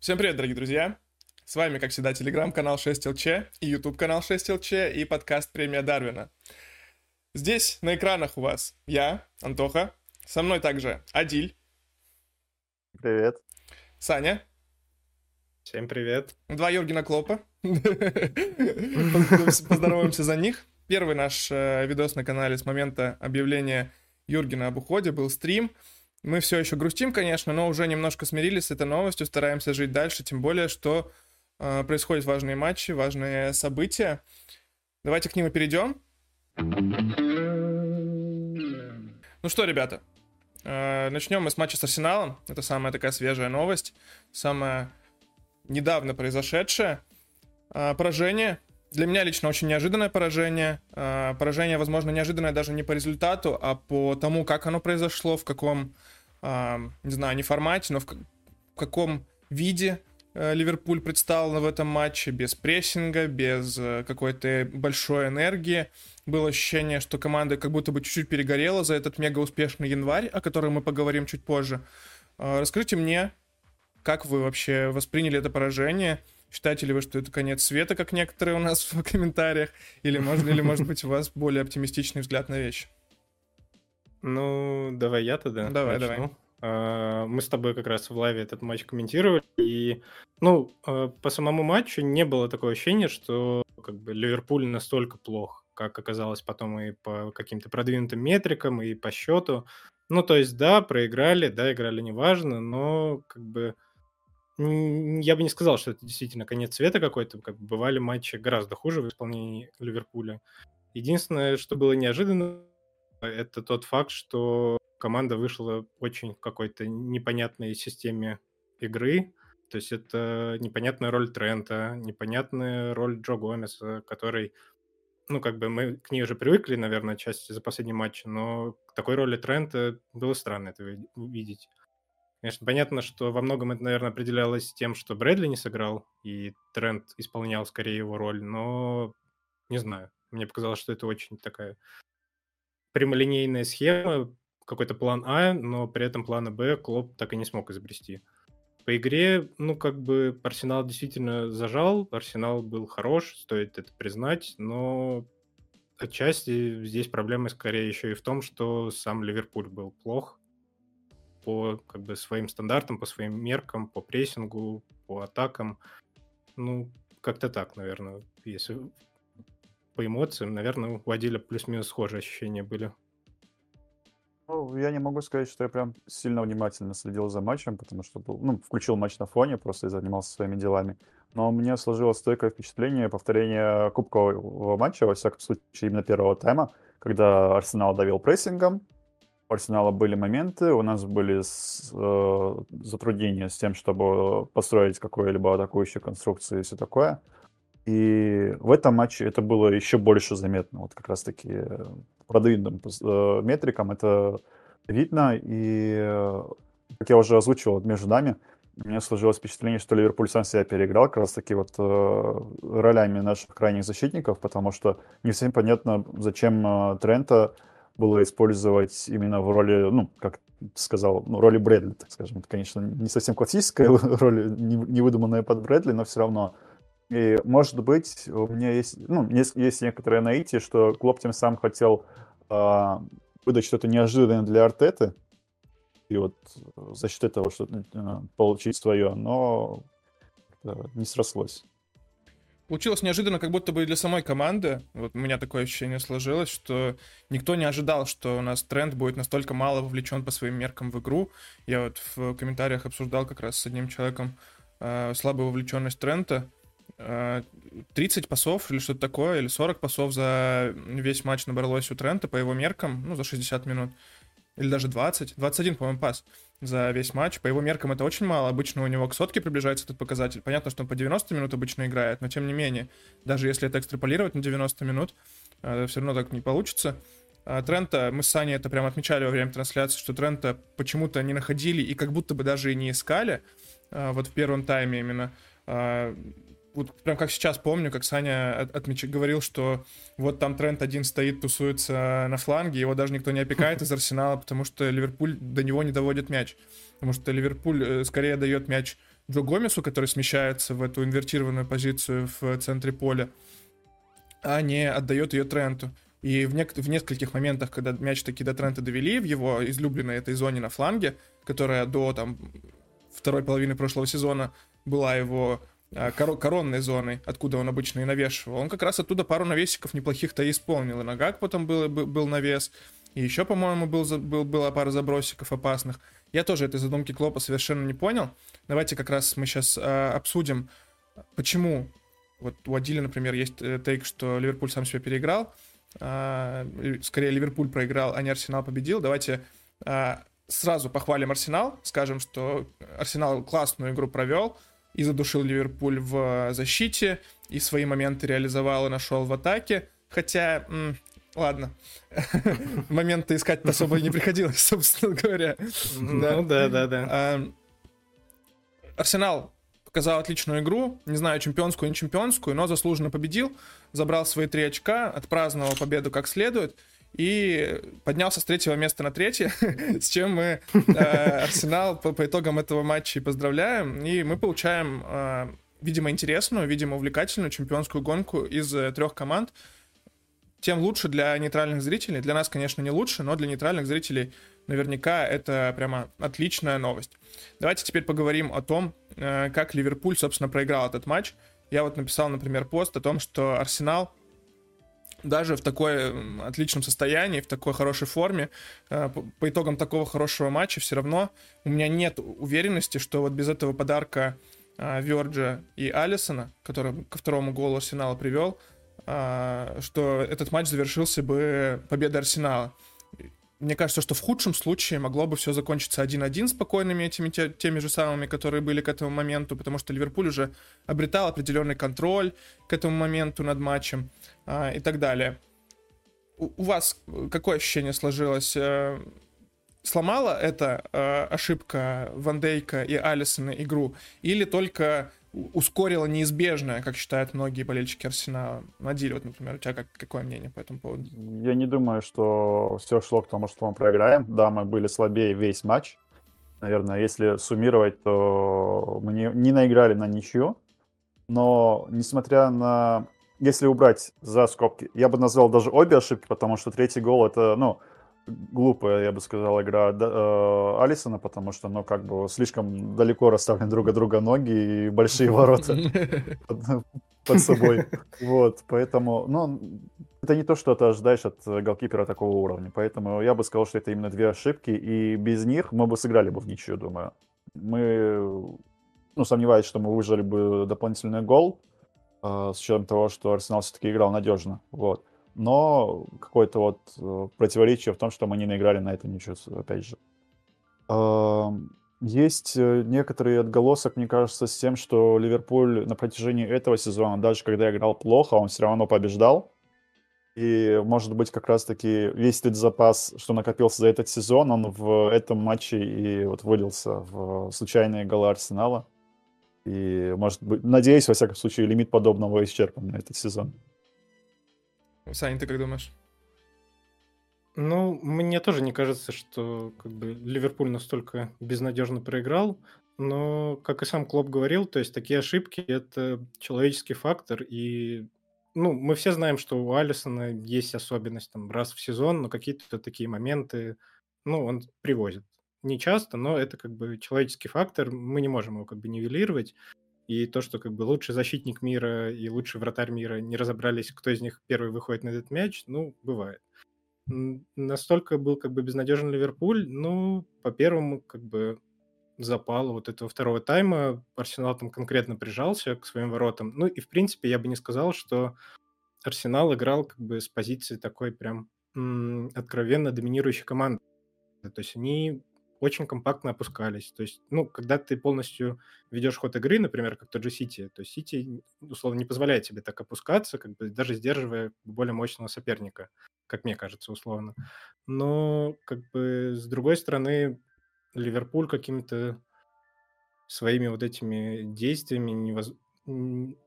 Всем привет, дорогие друзья! С вами, как всегда, телеграм-канал 6ЛЧ и YouTube-канал 6ЛЧ и подкаст «Премия Дарвина». Здесь на экранах у вас я, Антоха, со мной также Адиль. Привет. Саня. Всем привет. Два Юргена Клопа. Поздороваемся за них. Первый наш э, видос на канале с момента объявления Юргена об уходе был стрим. Мы все еще грустим, конечно, но уже немножко смирились с этой новостью, стараемся жить дальше, тем более, что э, происходят важные матчи, важные события. Давайте к ним и перейдем. Ну что, ребята, э, начнем мы с матча с Арсеналом. Это самая такая свежая новость, самая недавно произошедшая. Э, поражение. Для меня лично очень неожиданное поражение. Э, поражение, возможно, неожиданное даже не по результату, а по тому, как оно произошло, в каком не знаю, не формате, но в каком виде э, Ливерпуль представлен в этом матче, без прессинга, без э, какой-то большой энергии. Было ощущение, что команда как будто бы чуть-чуть перегорела за этот мега успешный январь, о котором мы поговорим чуть позже. А, расскажите мне, как вы вообще восприняли это поражение? Считаете ли вы, что это конец света, как некоторые у нас в комментариях? Или, можно, или может быть, у вас более оптимистичный взгляд на вещи? Ну, давай я тогда Давай, начну. давай. А, Мы с тобой как раз в лайве этот матч комментировали, и, ну, а, по самому матчу не было такого ощущения, что как бы Ливерпуль настолько плох, как оказалось потом и по каким-то продвинутым метрикам, и по счету. Ну, то есть, да, проиграли, да, играли неважно, но как бы я бы не сказал, что это действительно конец света какой-то, как бы бывали матчи гораздо хуже в исполнении Ливерпуля. Единственное, что было неожиданно, это тот факт, что команда вышла очень какой-то непонятной системе игры. То есть это непонятная роль Трента, непонятная роль Джо Гомеса, который, ну, как бы мы к ней уже привыкли, наверное, части за последний матч, но к такой роли Трента было странно это увидеть. Конечно, понятно, что во многом это, наверное, определялось тем, что Брэдли не сыграл, и Трент исполнял скорее его роль, но не знаю. Мне показалось, что это очень такая прямолинейная схема, какой-то план А, но при этом плана Б Клоп так и не смог изобрести. По игре, ну, как бы Арсенал действительно зажал, Арсенал был хорош, стоит это признать, но отчасти здесь проблема скорее еще и в том, что сам Ливерпуль был плох по как бы своим стандартам, по своим меркам, по прессингу, по атакам. Ну, как-то так, наверное, если по эмоциям, наверное, у Адиля плюс-минус схожие ощущения были. Ну, я не могу сказать, что я прям сильно внимательно следил за матчем, потому что был, ну, включил матч на фоне, просто и занимался своими делами. Но мне сложилось стойкое впечатление повторения кубкового матча, во всяком случае, именно первого тайма, когда Арсенал давил прессингом, у Арсенала были моменты, у нас были с, э, затруднения с тем, чтобы построить какую-либо атакующую конструкцию и все такое. И в этом матче это было еще больше заметно. Вот как раз-таки э, продвинутым э, метрикам это видно. И, э, как я уже озвучивал между нами, у меня сложилось впечатление, что Ливерпуль сам себя переиграл как раз-таки вот ролями наших крайних защитников, потому что не всем понятно, зачем Трента было использовать именно в роли, ну, как сказал, ну, роли Брэдли, так скажем. Это, конечно, не совсем классическая роль, не выдуманная под Брэдли, но все равно и, может быть, у меня есть, ну, есть, есть некоторое наитие, что Клоп тем самым хотел э, выдать что-то неожиданное для Артеты, и вот за счет этого что-то э, получить свое, но э, не срослось. Получилось неожиданно, как будто бы для самой команды. Вот у меня такое ощущение сложилось, что никто не ожидал, что у нас тренд будет настолько мало вовлечен по своим меркам в игру. Я вот в комментариях обсуждал как раз с одним человеком э, слабую вовлеченность Трента. 30 пасов или что-то такое, или 40 пасов за весь матч набралось у Трента по его меркам, ну, за 60 минут. Или даже 20. 21, по-моему, пас за весь матч. По его меркам это очень мало. Обычно у него к сотке приближается этот показатель. Понятно, что он по 90 минут обычно играет, но тем не менее, даже если это экстраполировать на 90 минут, э, все равно так не получится. А Трента, мы с Саней это прям отмечали во время трансляции, что Трента почему-то не находили и как будто бы даже и не искали, э, вот в первом тайме именно. Вот прям как сейчас помню, как Саня от, отмеч... говорил, что вот там тренд один стоит, тусуется на фланге, его даже никто не опекает из Арсенала, потому что Ливерпуль до него не доводит мяч. Потому что Ливерпуль э, скорее дает мяч Джо Гомесу, который смещается в эту инвертированную позицию в центре поля, а не отдает ее Тренту. И в, нек- в нескольких моментах, когда мяч таки до Трента довели, в его излюбленной этой зоне на фланге, которая до там второй половины прошлого сезона была его кор- коронной зоной, откуда он обычно и навешивал, он как раз оттуда пару навесиков неплохих-то исполнил. И Нагак потом был, был, навес, и еще, по-моему, был, был, была пара забросиков опасных. Я тоже этой задумки Клопа совершенно не понял. Давайте как раз мы сейчас а, обсудим, почему вот у Адиля, например, есть э, тейк, что Ливерпуль сам себя переиграл. А, скорее, Ливерпуль проиграл, а не Арсенал победил. Давайте а, сразу похвалим Арсенал, скажем, что Арсенал классную игру провел и задушил Ливерпуль в защите, и свои моменты реализовал и нашел в атаке. Хотя, м- ладно, моменты искать особо и не приходилось, собственно говоря. Ну да, да, да. А, Арсенал показал отличную игру, не знаю, чемпионскую, не чемпионскую, но заслуженно победил, забрал свои три очка, отпраздновал победу как следует и поднялся с третьего места на третье, с чем мы э, Арсенал по, итогам этого матча и поздравляем, и мы получаем, э, видимо, интересную, видимо, увлекательную чемпионскую гонку из э, трех команд, тем лучше для нейтральных зрителей. Для нас, конечно, не лучше, но для нейтральных зрителей наверняка это прямо отличная новость. Давайте теперь поговорим о том, как Ливерпуль, собственно, проиграл этот матч. Я вот написал, например, пост о том, что Арсенал даже в такой отличном состоянии, в такой хорошей форме, э, по итогам такого хорошего матча все равно у меня нет уверенности, что вот без этого подарка э, Верджа и Алисона, который ко второму голу Арсенала привел, что этот матч завершился бы победой Арсенала. Мне кажется, что в худшем случае могло бы все закончиться 1-1 спокойными этими те, теми же самыми, которые были к этому моменту, потому что Ливерпуль уже обретал определенный контроль к этому моменту над матчем а, и так далее. У, у вас какое ощущение сложилось? Э, сломала эта э, ошибка Ван Дейка и Алисона игру? Или только ускорило неизбежное, как считают многие болельщики Арсенала. Надиль, вот, например, у тебя как, какое мнение по этому поводу? Я не думаю, что все шло к тому, что мы проиграем. Да, мы были слабее весь матч. Наверное, если суммировать, то мы не, не наиграли на ничью. Но, несмотря на... Если убрать за скобки, я бы назвал даже обе ошибки, потому что третий гол это, ну, глупая, я бы сказал, игра э, Алисона, потому что, ну, как бы слишком далеко расставлены друг от друга ноги и большие ворота под собой. Вот, поэтому, ну, это не то, что ты ожидаешь от голкипера такого уровня. Поэтому я бы сказал, что это именно две ошибки, и без них мы бы сыграли бы в ничью, думаю. Мы, ну, сомневаюсь, что мы выжили бы дополнительный гол, с учетом того, что Арсенал все-таки играл надежно. Вот но какое-то вот э, противоречие в том, что мы не наиграли на это ничего, опять же. Есть э, некоторый отголосок, мне кажется, с тем, что Ливерпуль на протяжении этого сезона, даже когда играл плохо, он все равно побеждал. И, может быть, как раз-таки весь этот запас, что накопился за этот сезон, он в этом матче и вот вылился в случайные голы Арсенала. И, может быть, надеюсь, во всяком случае, лимит подобного исчерпан на этот сезон. Саня, ты как думаешь? Ну, мне тоже не кажется, что как бы Ливерпуль настолько безнадежно проиграл, но, как и сам Клоп говорил, то есть такие ошибки — это человеческий фактор, и ну, мы все знаем, что у Алисона есть особенность там раз в сезон, но какие-то такие моменты, ну, он привозит. Не часто, но это как бы человеческий фактор, мы не можем его как бы нивелировать. И то, что как бы лучший защитник мира и лучший вратарь мира не разобрались, кто из них первый выходит на этот мяч, ну, бывает. Настолько был как бы безнадежен Ливерпуль, ну, по первому как бы запалу вот этого второго тайма Арсенал там конкретно прижался к своим воротам. Ну и, в принципе, я бы не сказал, что Арсенал играл как бы с позиции такой прям м- откровенно доминирующей команды. То есть они очень компактно опускались. То есть, ну, когда ты полностью ведешь ход игры, например, как тот же Сити, то Сити, условно, не позволяет тебе так опускаться, как бы даже сдерживая более мощного соперника, как мне кажется, условно. Но, как бы, с другой стороны, Ливерпуль какими-то своими вот этими действиями, невоз...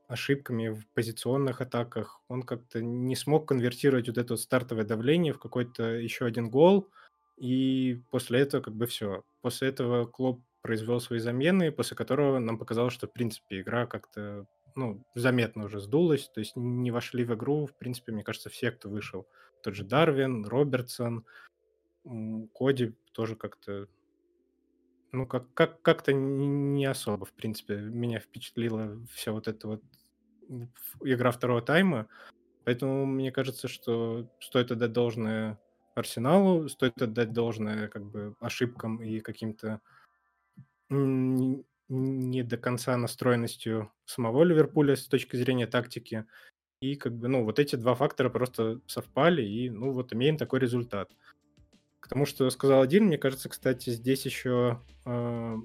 ошибками в позиционных атаках, он как-то не смог конвертировать вот это вот стартовое давление в какой-то еще один гол – и после этого как бы все. После этого Клоп произвел свои замены, после которого нам показалось, что, в принципе, игра как-то ну, заметно уже сдулась, то есть не вошли в игру, в принципе, мне кажется, все, кто вышел. Тот же Дарвин, Робертсон, Коди тоже как-то ну, как, как, как-то не особо, в принципе, меня впечатлила вся вот эта вот игра второго тайма. Поэтому мне кажется, что стоит отдать должное Арсеналу, стоит отдать должное как бы ошибкам и каким-то не до конца настроенностью самого Ливерпуля с точки зрения тактики. И как бы, ну, вот эти два фактора просто совпали, и, ну, вот имеем такой результат. К тому, что сказал один, мне кажется, кстати, здесь еще э,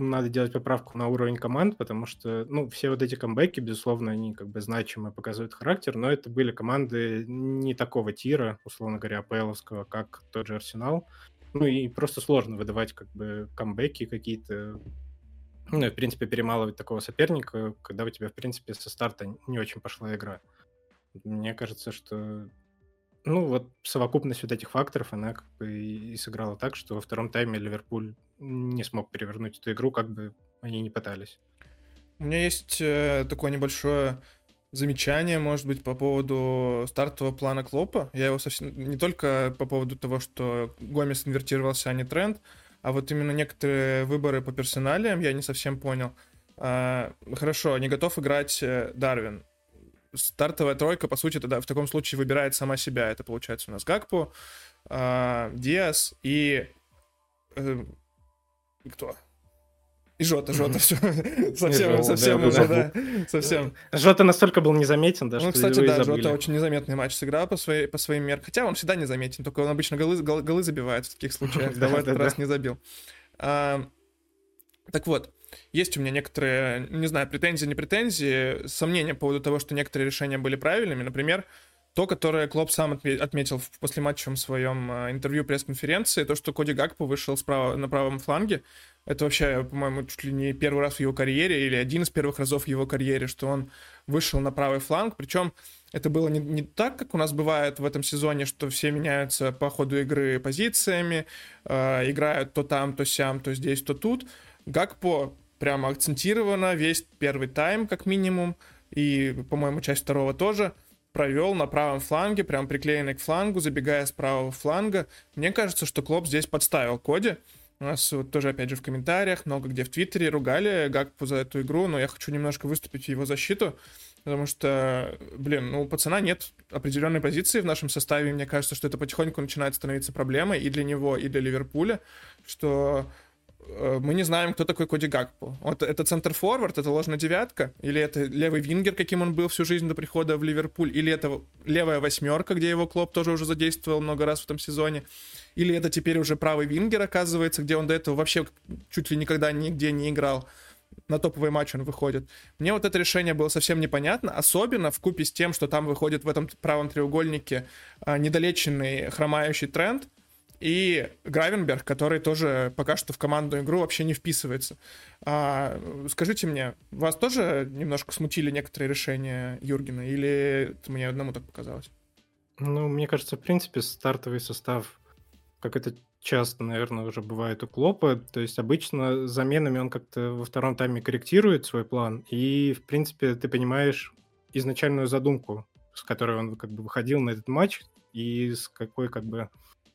надо делать поправку на уровень команд, потому что, ну, все вот эти камбэки, безусловно, они как бы значимые, показывают характер, но это были команды не такого тира, условно говоря, АПЛовского, как тот же Арсенал. Ну и просто сложно выдавать как бы камбэки какие-то, ну, в принципе, перемалывать такого соперника, когда у тебя, в принципе, со старта не очень пошла игра. Мне кажется, что ну, вот совокупность вот этих факторов, она как бы и сыграла так, что во втором тайме Ливерпуль не смог перевернуть эту игру, как бы они не пытались. У меня есть э, такое небольшое замечание, может быть, по поводу стартового плана Клопа. Я его совсем не только по поводу того, что Гомес инвертировался, а не тренд, а вот именно некоторые выборы по персоналиям я не совсем понял. А, хорошо, не готов играть э, Дарвин стартовая тройка, по сути, тогда в таком случае выбирает сама себя. Это получается у нас Гакпо, э, Диас и... Э, кто? И Жота, Жота, все. совсем, совсем уже, да. Совсем. Жота настолько был незаметен, да, Ну, кстати, да, Жота очень незаметный матч сыграл по, своей, по своим меркам. Хотя он всегда незаметен, только он обычно голы, гол, голы забивает в таких случаях. Да, в этот раз не забил. А, так вот, есть у меня некоторые, не знаю, претензии, не претензии, сомнения по поводу того, что некоторые решения были правильными. Например, то, которое Клоп сам отметил в послематчевом своем а, интервью пресс-конференции, то, что Коди Гакпо вышел справа, на правом фланге, это вообще, по-моему, чуть ли не первый раз в его карьере, или один из первых разов в его карьере, что он вышел на правый фланг, причем это было не, не так, как у нас бывает в этом сезоне, что все меняются по ходу игры позициями, э, играют то там, то сям, то здесь, то тут. Гакпо прямо акцентированно весь первый тайм, как минимум, и, по-моему, часть второго тоже, провел на правом фланге, прям приклеенный к флангу, забегая с правого фланга. Мне кажется, что Клоп здесь подставил Коди. У нас вот тоже, опять же, в комментариях, много где в Твиттере ругали Гакпу за эту игру, но я хочу немножко выступить в его защиту, потому что, блин, ну, у пацана нет определенной позиции в нашем составе, и мне кажется, что это потихоньку начинает становиться проблемой и для него, и для Ливерпуля, что мы не знаем, кто такой Коди Гакпо. Вот это центр-форвард, это ложная девятка, или это левый вингер, каким он был всю жизнь до прихода в Ливерпуль, или это левая восьмерка, где его Клоп тоже уже задействовал много раз в этом сезоне, или это теперь уже правый вингер, оказывается, где он до этого вообще чуть ли никогда нигде не играл. На топовый матч он выходит. Мне вот это решение было совсем непонятно, особенно в купе с тем, что там выходит в этом правом треугольнике а, недолеченный хромающий тренд, и Гравенберг, который тоже пока что в командную игру вообще не вписывается. А, скажите мне, вас тоже немножко смутили некоторые решения Юргена, или это мне одному так показалось? Ну, мне кажется, в принципе, стартовый состав, как это часто, наверное, уже бывает у Клопа, то есть обычно заменами он как-то во втором тайме корректирует свой план, и, в принципе, ты понимаешь изначальную задумку, с которой он как бы выходил на этот матч, и с какой как бы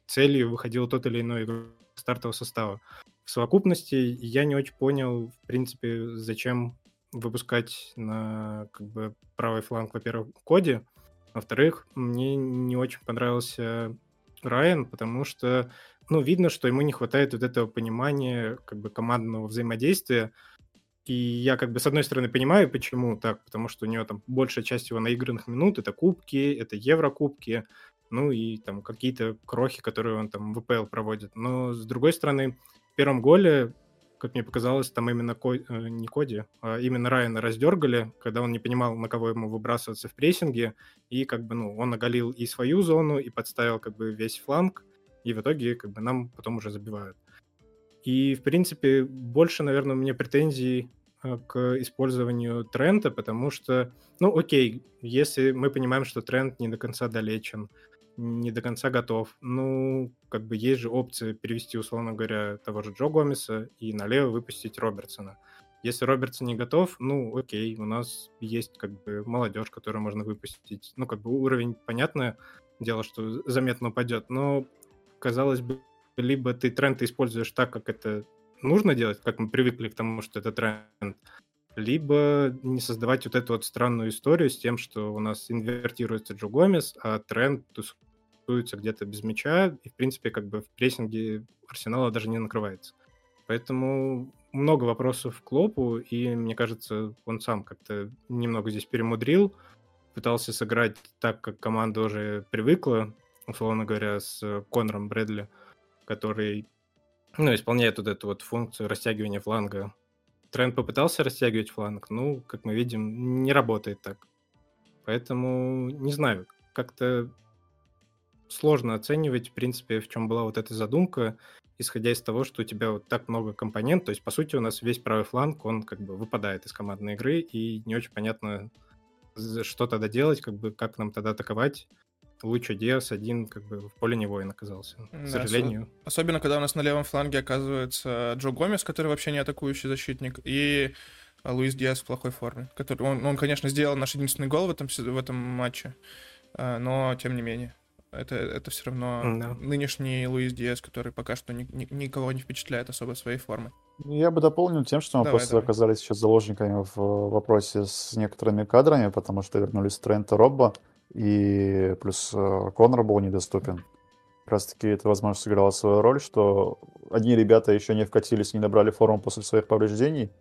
целью выходил тот или иной игрок стартового состава. В совокупности я не очень понял, в принципе, зачем выпускать на как бы правый фланг, во-первых, Коди, во-вторых, мне не очень понравился Райан, потому что, ну, видно, что ему не хватает вот этого понимания как бы командного взаимодействия, и я как бы с одной стороны понимаю, почему так, потому что у него там большая часть его наигранных минут это кубки, это еврокубки, ну и там какие-то крохи, которые он там в ВПЛ проводит. Но с другой стороны, в первом голе, как мне показалось, там именно Ко... Э, не Коди, а именно Райана раздергали, когда он не понимал, на кого ему выбрасываться в прессинге, и как бы, ну, он оголил и свою зону, и подставил как бы весь фланг, и в итоге как бы нам потом уже забивают. И, в принципе, больше, наверное, у меня претензий э, к использованию тренда, потому что, ну, окей, если мы понимаем, что тренд не до конца долечен, не до конца готов. Ну, как бы есть же опция перевести, условно говоря, того же Джо Гомеса и налево выпустить Робертсона. Если Робертсон не готов, ну, окей, у нас есть как бы молодежь, которую можно выпустить. Ну, как бы уровень, понятное дело, что заметно упадет, но, казалось бы, либо ты тренд используешь так, как это нужно делать, как мы привыкли к тому, что это тренд, либо не создавать вот эту вот странную историю с тем, что у нас инвертируется Джо Гомес, а тренд тусуется где-то без мяча, и, в принципе, как бы в прессинге Арсенала даже не накрывается. Поэтому много вопросов к Клопу, и мне кажется, он сам как-то немного здесь перемудрил, пытался сыграть так, как команда уже привыкла, условно говоря, с Конором Брэдли, который ну, исполняет вот эту вот функцию растягивания фланга Тренд попытался растягивать фланг, ну, как мы видим, не работает так. Поэтому, не знаю, как-то сложно оценивать, в принципе, в чем была вот эта задумка, исходя из того, что у тебя вот так много компонент. То есть, по сути, у нас весь правый фланг, он как бы выпадает из командной игры, и не очень понятно, что тогда делать, как бы как нам тогда атаковать. Лучо Диас один как бы в поле не воин оказался, к да, сожалению. Особенно, когда у нас на левом фланге оказывается Джо Гомес, который вообще не атакующий защитник, и Луис Диас в плохой форме. Который, он, он, конечно, сделал наш единственный гол в этом, в этом матче, а, но тем не менее. Это, это все равно да. нынешний Луис Диас, который пока что ни, ни, никого не впечатляет особо своей формой. Я бы дополнил тем, что мы давай, просто давай. оказались сейчас заложниками в вопросе с некоторыми кадрами, потому что вернулись Трент и Робба и плюс э, Конор был недоступен. Как раз таки это, возможно, сыграло свою роль, что одни ребята еще не вкатились, не набрали форму после своих повреждений,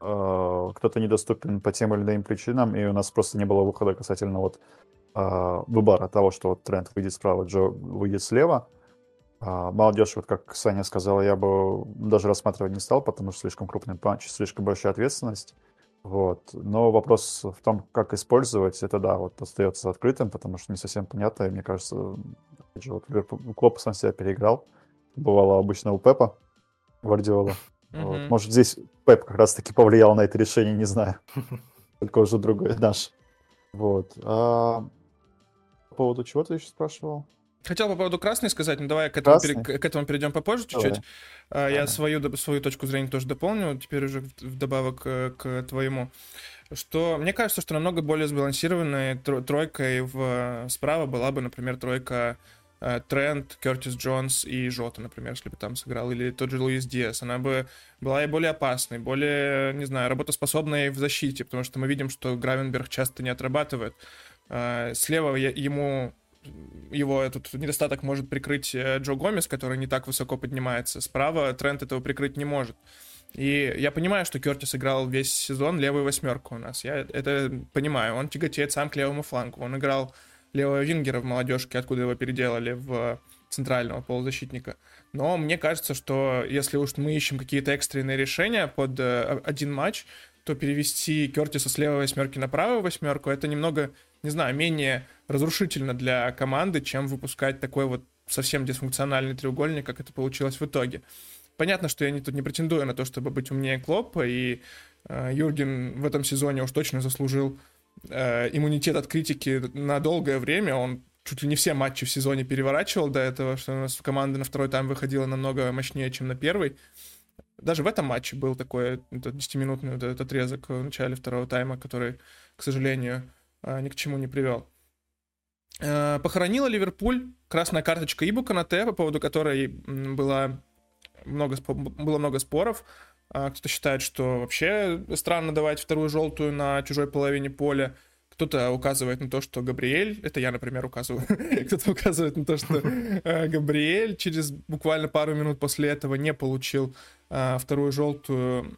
э, кто-то недоступен по тем или иным причинам, и у нас просто не было выхода касательно вот э, выбора того, что вот тренд выйдет справа, Джо выйдет слева. Молодежь, вот как Саня сказала, я бы даже рассматривать не стал, потому что слишком крупный панч, слишком большая ответственность. Вот. Но вопрос в том, как использовать, это да, вот остается открытым, потому что не совсем понятно, и мне кажется, опять же, вот Клоп сам себя переиграл. Бывало обычно у Пепа, Гвардиола. Mm-hmm. Вот. Может, здесь Пеп как раз-таки повлиял на это решение, не знаю. Только уже другой наш. Вот. А по поводу чего ты еще спрашивал? Хотел по поводу красной сказать, но давай к этому, пере, к этому перейдем попозже чуть-чуть. Давай. Я свою, свою точку зрения тоже дополню, теперь уже вдобавок э, к твоему. Что мне кажется, что намного более сбалансированной тройкой в, справа была бы, например, тройка э, Трент, Кертис Джонс и Жота, например, если бы там сыграл, или тот же Луис Диас. Она бы была и более опасной, более, не знаю, работоспособной в защите, потому что мы видим, что Гравенберг часто не отрабатывает. Э, слева ему его этот недостаток может прикрыть э, Джо Гомес, который не так высоко поднимается. Справа Трент этого прикрыть не может. И я понимаю, что Кертис играл весь сезон левую восьмерку у нас. Я это понимаю. Он тяготеет сам к левому флангу. Он играл левого вингера в молодежке, откуда его переделали в центрального полузащитника. Но мне кажется, что если уж мы ищем какие-то экстренные решения под э, один матч, то перевести Кертиса с левой восьмерки на правую восьмерку это немного, не знаю, менее разрушительно для команды, чем выпускать такой вот совсем дисфункциональный треугольник, как это получилось в итоге. Понятно, что я не, тут не претендую на то, чтобы быть умнее Клоппа, и э, Юрген в этом сезоне уж точно заслужил э, иммунитет от критики на долгое время. Он чуть ли не все матчи в сезоне переворачивал до этого, что у нас команда на второй тайм выходила намного мощнее, чем на первый. Даже в этом матче был такой 10-минутный вот этот отрезок в начале второго тайма, который, к сожалению, ни к чему не привел. Э, похоронила Ливерпуль красная карточка Ибу Канате, по поводу которой было много, было много споров. А, кто-то считает, что вообще странно давать вторую желтую на чужой половине поля. Кто-то указывает на то, что Габриэль, это я, например, указываю, кто-то указывает на то, что э, Габриэль через буквально пару минут после этого не получил э, вторую желтую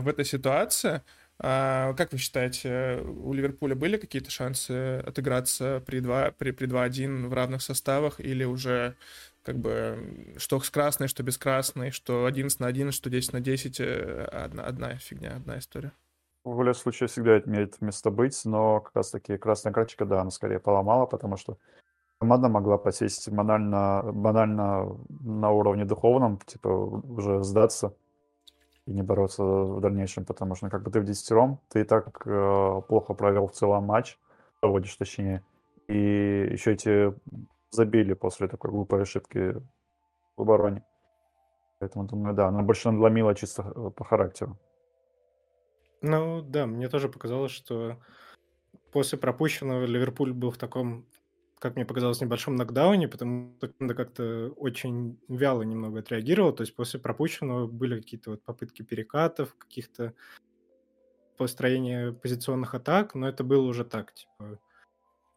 в этой ситуации. А, как вы считаете, у Ливерпуля были какие-то шансы отыграться при 2, при, при 2-1 в равных составах или уже как бы что с красной, что без красной, что 11 на 11, что 10 на 10, э, одна, одна фигня, одна история? В любом случае всегда имеет место быть, но как раз таки красная карточка, да, она скорее поломала, потому что команда могла посесть банально, банально на уровне духовном, типа уже сдаться и не бороться в дальнейшем, потому что ну, как бы ты в десятером, ты и так э, плохо провел в целом матч, проводишь точнее, и еще эти забили после такой глупой ошибки в обороне. Поэтому, думаю, да, она больше надломила чисто э, по характеру. Ну да, мне тоже показалось, что после пропущенного Ливерпуль был в таком, как мне показалось, небольшом нокдауне, потому что команда как-то очень вяло немного отреагировала. То есть после пропущенного были какие-то вот попытки перекатов, каких-то построения позиционных атак, но это было уже так, типа,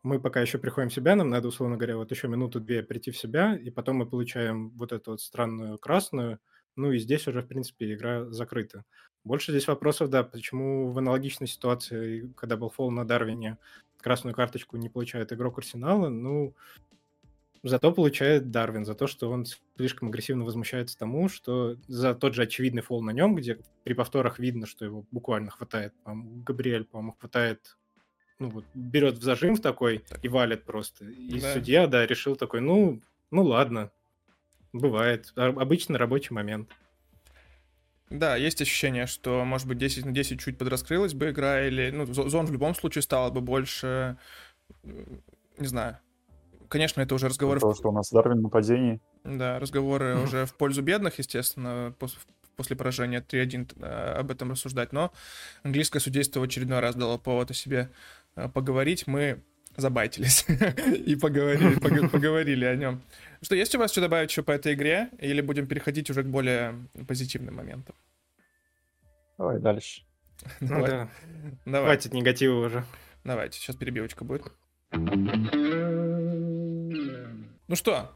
мы пока еще приходим в себя, нам надо, условно говоря, вот еще минуту-две прийти в себя, и потом мы получаем вот эту вот странную красную, ну и здесь уже, в принципе, игра закрыта. Больше здесь вопросов, да, почему в аналогичной ситуации, когда был фол на Дарвине, красную карточку не получает игрок Арсенала, ну, зато получает Дарвин за то, что он слишком агрессивно возмущается тому, что за тот же очевидный фол на нем, где при повторах видно, что его буквально хватает, по-моему, Габриэль, по-моему, хватает ну, вот, берет в зажим в такой и валит просто. И да. судья, да, решил такой, ну, ну ладно, бывает. Обычно рабочий момент. Да, есть ощущение, что, может быть, 10 на 10 чуть подраскрылась бы игра, или, ну, зон в любом случае стало бы больше, не знаю. Конечно, это уже разговоры... Потому что у нас Дарвин нападений. Да, разговоры уже в пользу бедных, естественно, после, после поражения 3-1 э, об этом рассуждать, но английское судейство в очередной раз дало повод о себе Э, поговорить, мы забайтились и поговорили, поговорили о нем. Что, есть у вас что добавить еще по этой игре, или будем переходить уже к более позитивным моментам? Давай дальше. Ну Давай. да. Давай. Хватит негатива уже. Давайте, сейчас перебивочка будет. Ну что,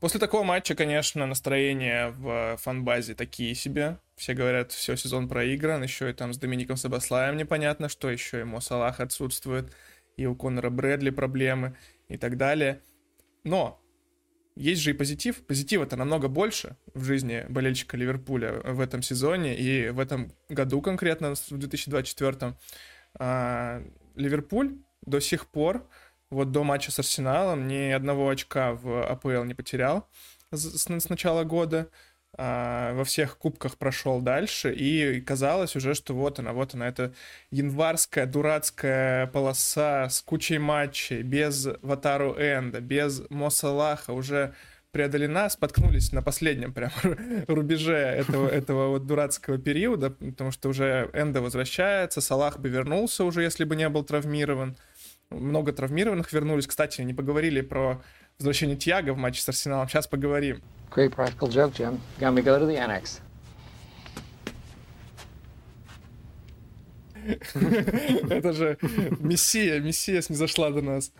после такого матча, конечно, настроение в фанбазе такие себе. Все говорят, все, сезон проигран, еще и там с Домиником Сабаслаем непонятно, что еще ему Салах отсутствует, и у Конора Брэдли проблемы и так далее. Но есть же и позитив. Позитива-то намного больше в жизни болельщика Ливерпуля в этом сезоне и в этом году конкретно, в 2024. А, Ливерпуль до сих пор, вот до матча с Арсеналом, ни одного очка в АПЛ не потерял с, с начала года. А, во всех кубках прошел дальше, и казалось уже, что вот она, вот она, эта январская дурацкая полоса с кучей матчей, без Ватару Энда, без Мосалаха уже преодолена, споткнулись на последнем прям рубеже этого, этого вот дурацкого периода, потому что уже Энда возвращается, Салах бы вернулся уже, если бы не был травмирован. Много травмированных вернулись. Кстати, не поговорили про возвращение Тьяга в матче с Арсеналом. Сейчас поговорим. Great practical joke, Jim. We go to the annex? Это же Мессия, Мессия снизошла до нас.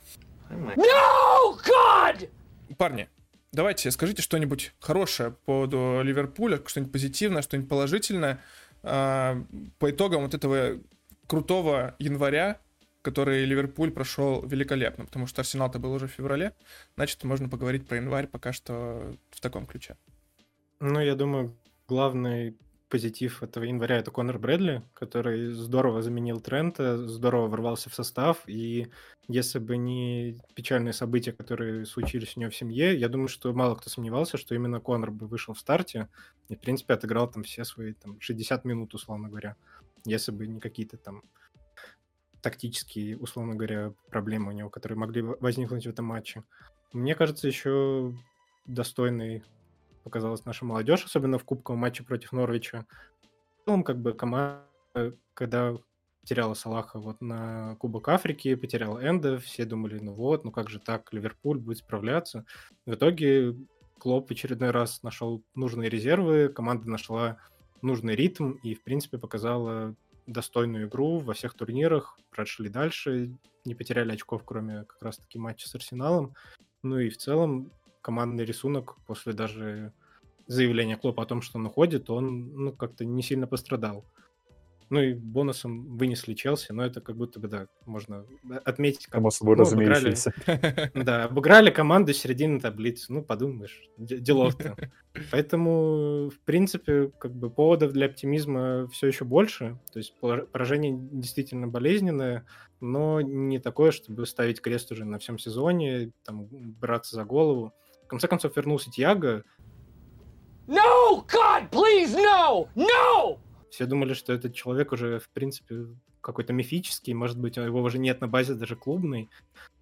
No, God! Парни, давайте, скажите что-нибудь хорошее по поводу Ливерпуля, что-нибудь позитивное, что-нибудь положительное а, по итогам вот этого крутого января, который Ливерпуль прошел великолепно, потому что Арсенал-то был уже в феврале. Значит, можно поговорить про январь пока что в таком ключе. Ну, я думаю, главный позитив этого января это Конор Брэдли, который здорово заменил Трента, здорово ворвался в состав, и если бы не печальные события, которые случились у него в семье, я думаю, что мало кто сомневался, что именно Конор бы вышел в старте и, в принципе, отыграл там все свои там, 60 минут, условно говоря, если бы не какие-то там тактические, условно говоря, проблемы у него, которые могли возникнуть в этом матче. Мне кажется, еще достойный показалась наша молодежь, особенно в кубковом матче против Норвича. В целом, как бы команда, когда потеряла Салаха вот на Кубок Африки, потеряла Энда, все думали, ну вот, ну как же так, Ливерпуль будет справляться. В итоге Клоп в очередной раз нашел нужные резервы, команда нашла нужный ритм и, в принципе, показала достойную игру во всех турнирах, прошли дальше, не потеряли очков, кроме как раз-таки матча с Арсеналом. Ну и в целом командный рисунок после даже заявления Клопа о том, что он уходит, он ну, как-то не сильно пострадал. Ну и бонусом вынесли Челси, но это как будто бы, да, можно отметить. Как, Само собой ну, разумеющееся. Обыграли, да, обыграли команду середины таблицы. Ну, подумаешь, делов-то. Поэтому, в принципе, как бы поводов для оптимизма все еще больше. То есть поражение действительно болезненное, но не такое, чтобы ставить крест уже на всем сезоне, там, браться за голову. В конце концов, вернулся Тиаго. No, God, please, no! No! Все думали, что этот человек уже, в принципе, какой-то мифический, может быть, его уже нет на базе даже клубной.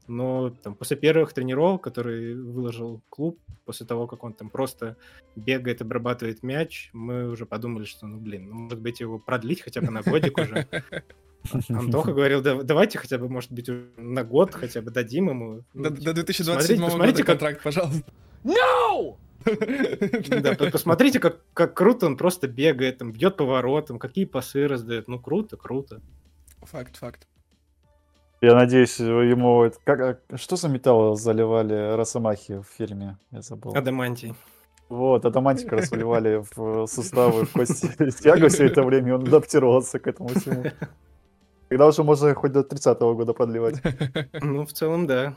Но там, после первых тренировок, которые выложил клуб, после того, как он там просто бегает, обрабатывает мяч, мы уже подумали, что, ну, блин, ну, может быть, его продлить хотя бы на годик уже. Антоха говорил, да, давайте хотя бы, может быть, на год хотя бы дадим ему. До, до 2027 смотрите, года как... контракт, пожалуйста. No! Да, посмотрите, как, как круто он просто бегает, там, бьет поворотом, какие пасы раздает. Ну, круто, круто. Факт, факт. Я надеюсь, ему... Как, а, что за металл заливали Росомахи в фильме? Я забыл. Адамантий. Вот, адамантик раз заливали в суставы, в кости тягу все это время, он адаптировался к этому всему. Когда уже можно хоть до 30-го года продлевать. Ну, в целом, да.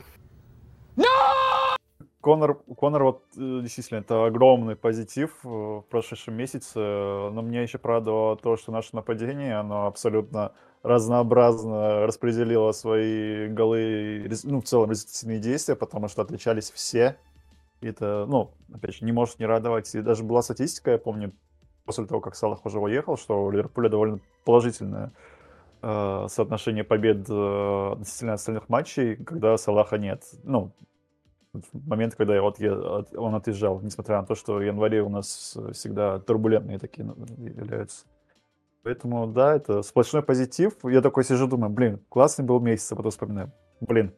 Конор, Конор вот э, действительно это огромный позитив э, в прошедшем месяце, но мне еще порадовало то, что наше нападение, оно абсолютно разнообразно распределило свои голы, ну, в целом результативные действия, потому что отличались все. И это, ну, опять же, не может не радовать. И даже была статистика, я помню, после того, как Салах уже уехал, что у Ливерпуля довольно положительное э, соотношение побед э, относительно остальных матчей, когда Салаха нет. Ну, в момент, когда вот я, он отъезжал, несмотря на то, что январе у нас всегда турбулентные такие ну, являются. Поэтому, да, это сплошной позитив. Я такой сижу, думаю, блин, классный был месяц, а потом вспоминаю, блин,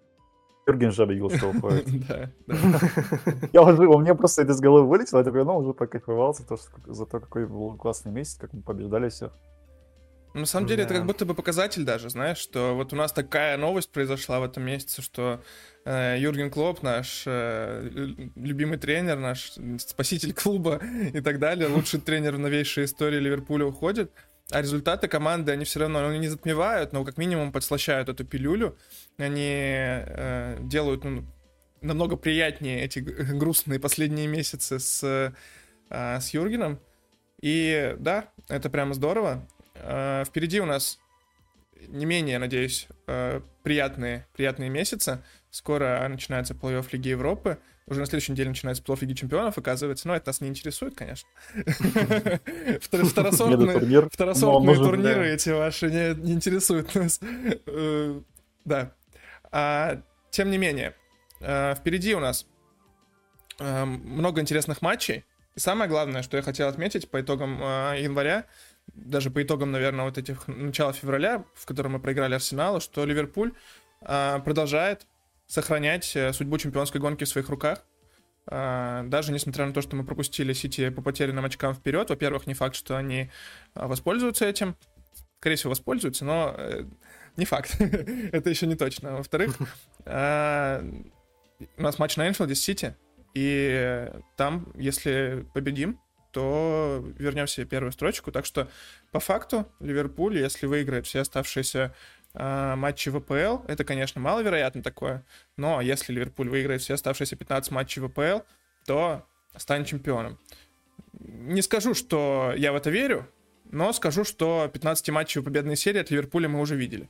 Юрген же объявил, что уходит. Я уже, у меня просто это из головы вылетело, я такой, ну, уже покайфовался за то, какой был классный месяц, как мы побеждали всех. На самом деле, это как будто бы показатель даже, знаешь, что вот у нас такая новость произошла в этом месяце, что э, Юрген Клоп, наш э, любимый тренер, наш спаситель клуба и так далее, лучший тренер в новейшей истории Ливерпуля уходит, а результаты команды, они все равно, ну, не затмевают, но как минимум подслащают эту пилюлю, они э, делают ну, намного приятнее эти грустные последние месяцы с, э, с Юргеном, и да, это прямо здорово. Э, впереди у нас не менее, надеюсь, э, приятные, приятные месяцы. Скоро начинается плей-офф Лиги Европы. Уже на следующей неделе начинается плей-офф Лиги Чемпионов, оказывается. Но это нас не интересует, конечно. Второсортные турниры эти ваши не интересуют нас. Э, да. А, тем не менее, впереди у нас много интересных матчей. И самое главное, что я хотел отметить по итогам января, даже по итогам, наверное, вот этих начала февраля, в котором мы проиграли Арсеналу, что Ливерпуль э, продолжает сохранять э, судьбу чемпионской гонки в своих руках. Э, даже несмотря на то, что мы пропустили Сити по потерянным очкам вперед. Во-первых, не факт, что они воспользуются этим. Скорее всего, воспользуются, но э, не факт. Это еще не точно. Во-вторых, э, у нас матч на Энфилде с Сити. И там, если победим, то вернем себе первую строчку. Так что по факту Ливерпуль, если выиграет все оставшиеся э, матчи ВПЛ, это, конечно, маловероятно такое, но если Ливерпуль выиграет все оставшиеся 15 матчей ВПЛ, то станет чемпионом. Не скажу, что я в это верю, но скажу, что 15 матчей победной серии от Ливерпуля мы уже видели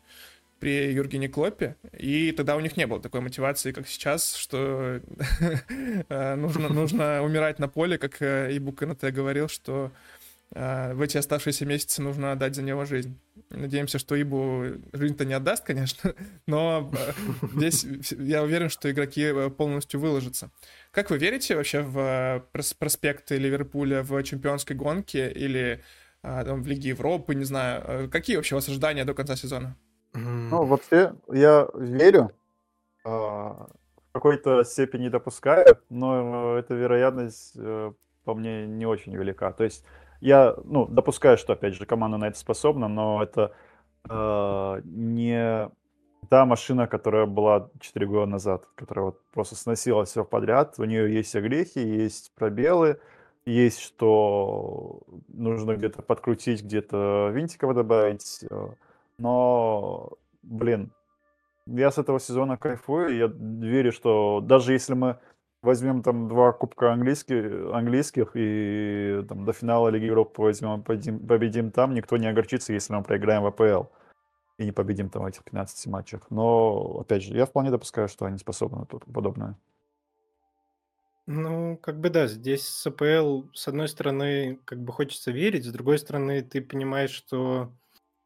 при Юргене Клоппе, и тогда у них не было такой мотивации, как сейчас, что э, нужно, нужно умирать на поле, как э, Ибу Канате говорил, что э, в эти оставшиеся месяцы нужно отдать за него жизнь. Надеемся, что Ибу жизнь-то не отдаст, конечно, но здесь я уверен, что игроки полностью выложатся. Как вы верите вообще в проспекты Ливерпуля в чемпионской гонке или там, в Лиге Европы, не знаю. Какие вообще у вас ожидания до конца сезона? Ну, вообще, я верю, а, в какой-то степени допускаю, но эта вероятность, э, по мне, не очень велика. То есть я, ну, допускаю, что, опять же, команда на это способна, но это э, не та машина, которая была 4 года назад, которая вот просто сносила все подряд. У нее есть огрехи, есть пробелы, есть что нужно где-то подкрутить, где-то винтиков добавить. Но, блин, я с этого сезона кайфую. Я верю, что даже если мы возьмем там два кубка английских, английских и там, до финала Лиги Европы возьмем, победим, победим там, никто не огорчится, если мы проиграем в АПЛ и не победим там в этих 15 матчах. Но, опять же, я вполне допускаю, что они способны на подобное. Ну, как бы да, здесь с АПЛ, с одной стороны, как бы хочется верить, с другой стороны, ты понимаешь, что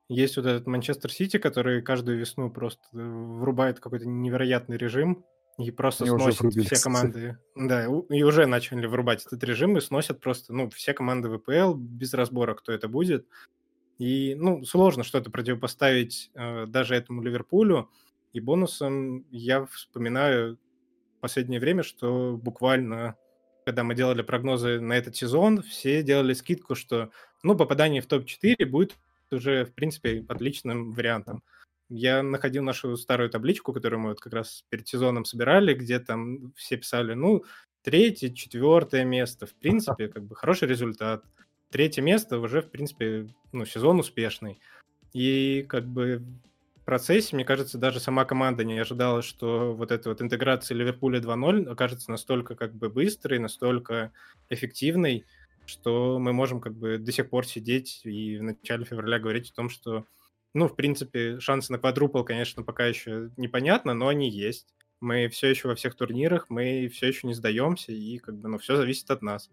есть вот этот Манчестер Сити, который каждую весну просто врубает какой-то невероятный режим и просто Они сносит все команды. Да, и уже начали врубать этот режим и сносят просто, ну, все команды ВПЛ без разбора, кто это будет. И, ну, сложно что-то противопоставить э, даже этому Ливерпулю. И бонусом я вспоминаю в последнее время, что буквально, когда мы делали прогнозы на этот сезон, все делали скидку, что, ну, попадание в топ-4 будет уже, в принципе, отличным вариантом. Я находил нашу старую табличку, которую мы вот как раз перед сезоном собирали, где там все писали, ну, третье, четвертое место, в принципе, как бы хороший результат. Третье место уже, в принципе, ну, сезон успешный. И как бы в процессе, мне кажется, даже сама команда не ожидала, что вот эта вот интеграция Ливерпуля 2.0 окажется настолько как бы быстрой, настолько эффективной, что мы можем как бы до сих пор сидеть и в начале февраля говорить о том, что, ну, в принципе, шансы на квадрупл, конечно, пока еще непонятно, но они есть. Мы все еще во всех турнирах, мы все еще не сдаемся, и как бы, ну, все зависит от нас.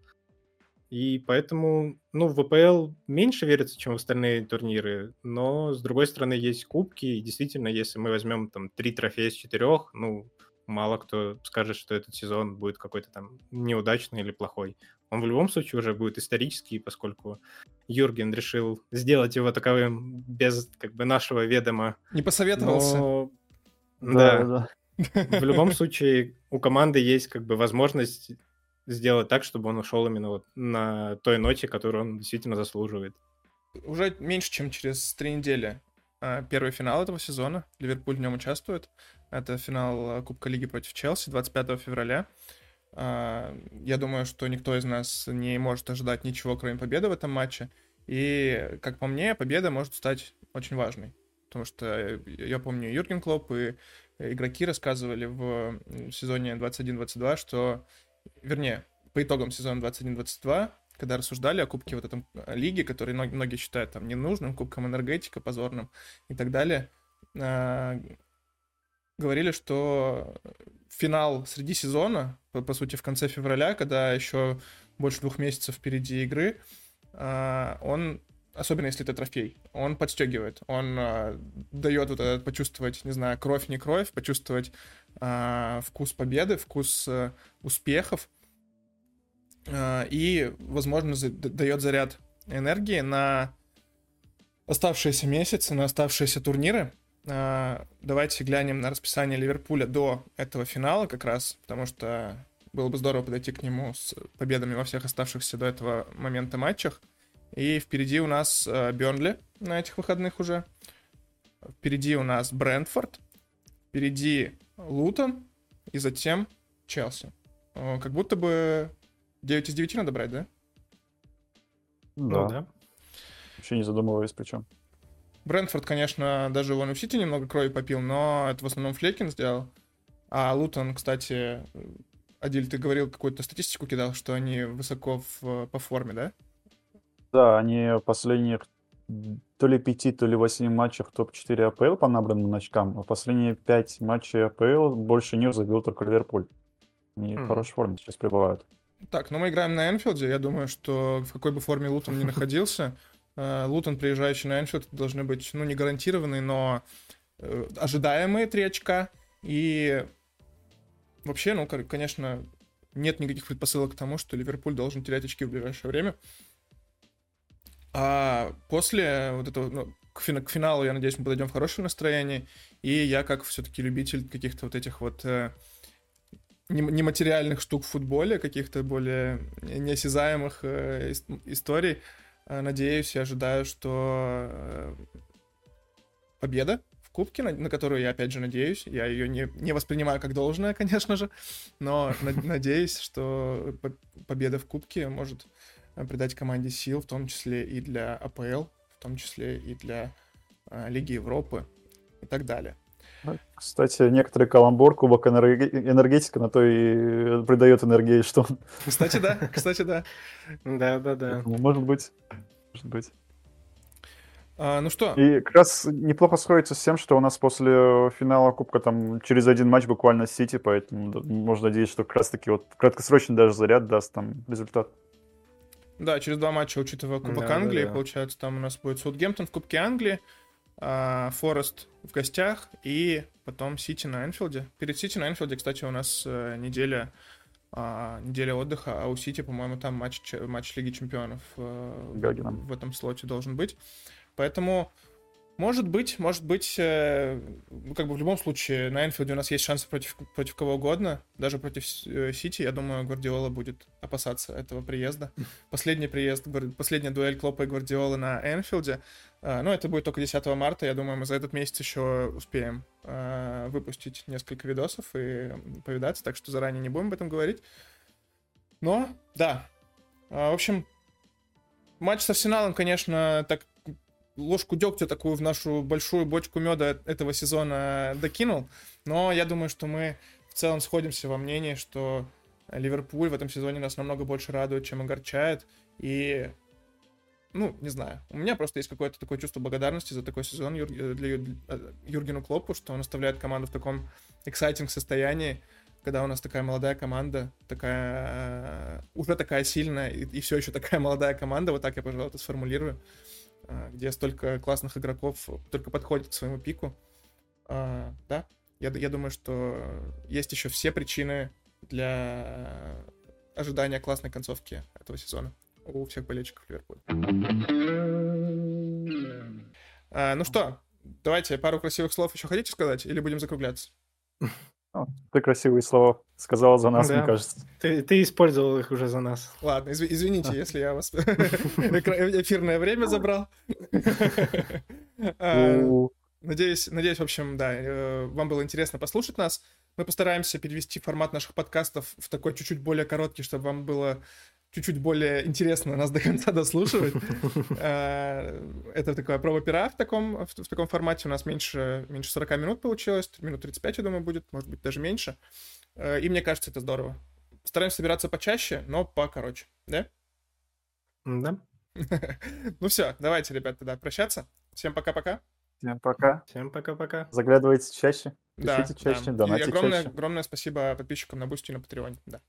И поэтому, ну, в ВПЛ меньше верится, чем в остальные турниры, но, с другой стороны, есть кубки, и действительно, если мы возьмем там три трофея из четырех, ну, мало кто скажет, что этот сезон будет какой-то там неудачный или плохой. Он в любом случае уже будет исторический, поскольку Юрген решил сделать его таковым без как бы нашего ведома. Не посоветовался. Но... Да, да. да. В любом случае у команды есть как бы возможность сделать так, чтобы он ушел именно вот на той ноте, которую он действительно заслуживает. Уже меньше, чем через три недели первый финал этого сезона. Ливерпуль в нем участвует. Это финал а, Кубка Лиги против Челси 25 февраля. А, я думаю, что никто из нас не может ожидать ничего, кроме победы в этом матче. И, как по мне, победа может стать очень важной. Потому что э, я помню, Юрген Клоп и игроки рассказывали в сезоне 21-22, что вернее, по итогам сезона 21-22, когда рассуждали о кубке вот этом э, лиги, который многие считают там ненужным, кубком энергетика, позорным и так далее, а, говорили, что финал среди сезона, по, по сути, в конце февраля, когда еще больше двух месяцев впереди игры, а, он особенно если это трофей, он подстегивает, он э, дает вот этот почувствовать, не знаю, кровь, не кровь, почувствовать вкус победы, вкус э, успехов, и, возможно, дает заряд энергии на оставшиеся месяцы, на оставшиеся турниры. Э, давайте глянем на расписание Ливерпуля до этого финала как раз, потому что было бы здорово подойти к нему с победами во всех оставшихся до этого момента матчах. И впереди у нас э, Бернли на этих выходных уже. Впереди у нас Брентфорд. Впереди Лутон. И затем Челси. Как будто бы 9 из 9 надо брать, да? Да. Ну, да. Вообще не задумываясь причем. Брентфорд, конечно, даже вон в Сити немного крови попил, но это в основном Флекин сделал. А Лутон, кстати, Адиль, ты говорил, какую-то статистику кидал, что они высоко в, по форме, да? Да, они в последних то ли пяти, то ли восьми матчах топ-4 АПЛ по набранным очкам, а последние пять матчей АПЛ больше не забил только Ливерпуль. Они mm. в хорошей форме сейчас пребывают. Так, ну мы играем на Энфилде. Я думаю, что в какой бы форме Лутон ни находился, э, Лутон, приезжающий на Энфилд, должны быть, ну, не гарантированные, но э, ожидаемые три очка. И вообще, ну, конечно, нет никаких предпосылок к тому, что Ливерпуль должен терять очки в ближайшее время. А после вот этого, ну, к, фин- к финалу, я надеюсь, мы подойдем в хорошем настроении. И я, как все-таки любитель каких-то вот этих вот э, нематериальных штук в футболе, каких-то более неосязаемых э, историй, э, надеюсь и ожидаю, что э, победа в Кубке, на, на которую я, опять же, надеюсь. Я ее не, не воспринимаю как должное, конечно же, но надеюсь, что победа в Кубке может придать команде сил, в том числе и для АПЛ, в том числе и для Лиги Европы и так далее. Кстати, некоторый каламбур, кубок энергетика на то и придает энергии, что Кстати, да, кстати, да. Да, да, да. Может быть, может быть. А, ну что? И как раз неплохо сходится с тем, что у нас после финала Кубка там через один матч буквально Сити, поэтому можно надеяться, что как раз таки вот краткосрочный даже заряд даст там результат. Да, через два матча, учитывая Кубок да, Англии, да, да. получается, там у нас будет Саутгемптон в Кубке Англии, Форест в гостях и потом Сити на Энфилде. Перед Сити на Энфилде, кстати, у нас э, неделя, а, неделя отдыха, а у Сити, по-моему, там матч, матч Лиги Чемпионов э, в этом слоте должен быть. Поэтому может быть, может быть, э, ну, как бы в любом случае на Энфилде у нас есть шансы против, против кого угодно, даже против Сити, я думаю, Гвардиола будет опасаться этого приезда. Последний приезд, последняя дуэль Клопа и Гвардиолы на Энфилде, э, ну, это будет только 10 марта, я думаю, мы за этот месяц еще успеем э, выпустить несколько видосов и повидаться, так что заранее не будем об этом говорить. Но, да, э, в общем, матч с Арсеналом, конечно, так ложку дегтя такую в нашу большую бочку меда этого сезона докинул. Но я думаю, что мы в целом сходимся во мнении, что Ливерпуль в этом сезоне нас намного больше радует, чем огорчает. И, ну, не знаю, у меня просто есть какое-то такое чувство благодарности за такой сезон Юр... для Юргену Клопу, что он оставляет команду в таком эксайтинг состоянии, когда у нас такая молодая команда, такая уже такая сильная и, и все еще такая молодая команда, вот так я, пожалуй, это сформулирую. Где столько классных игроков только подходит к своему пику. А, да, я, я думаю, что есть еще все причины для ожидания классной концовки этого сезона у всех болельщиков Ливерпуля. А, ну что, давайте пару красивых слов еще хотите сказать или будем закругляться? Ты красивые слова сказал за нас, да. мне кажется. Ты, ты использовал их уже за нас. Ладно, изв- извините, если я вас эфирное время забрал. А, надеюсь, надеюсь, в общем, да, э, вам было интересно послушать нас. Мы постараемся перевести формат наших подкастов в такой чуть-чуть более короткий, чтобы вам было чуть-чуть более интересно нас до конца дослушивать. Э, это такая проба пера в таком, в, таком формате. У нас меньше, меньше 40 минут получилось. Минут 35, я думаю, будет. Может быть, даже меньше. Э, и мне кажется, это здорово. Стараемся собираться почаще, но покороче. Да? Да. Ну все, давайте, ребят, тогда прощаться. Всем пока-пока. Всем пока. Всем пока-пока. Заглядывайте чаще, пишите да, чаще, да. донатите и огромное, чаще. огромное спасибо подписчикам на Бусти и на Патреоне. Да.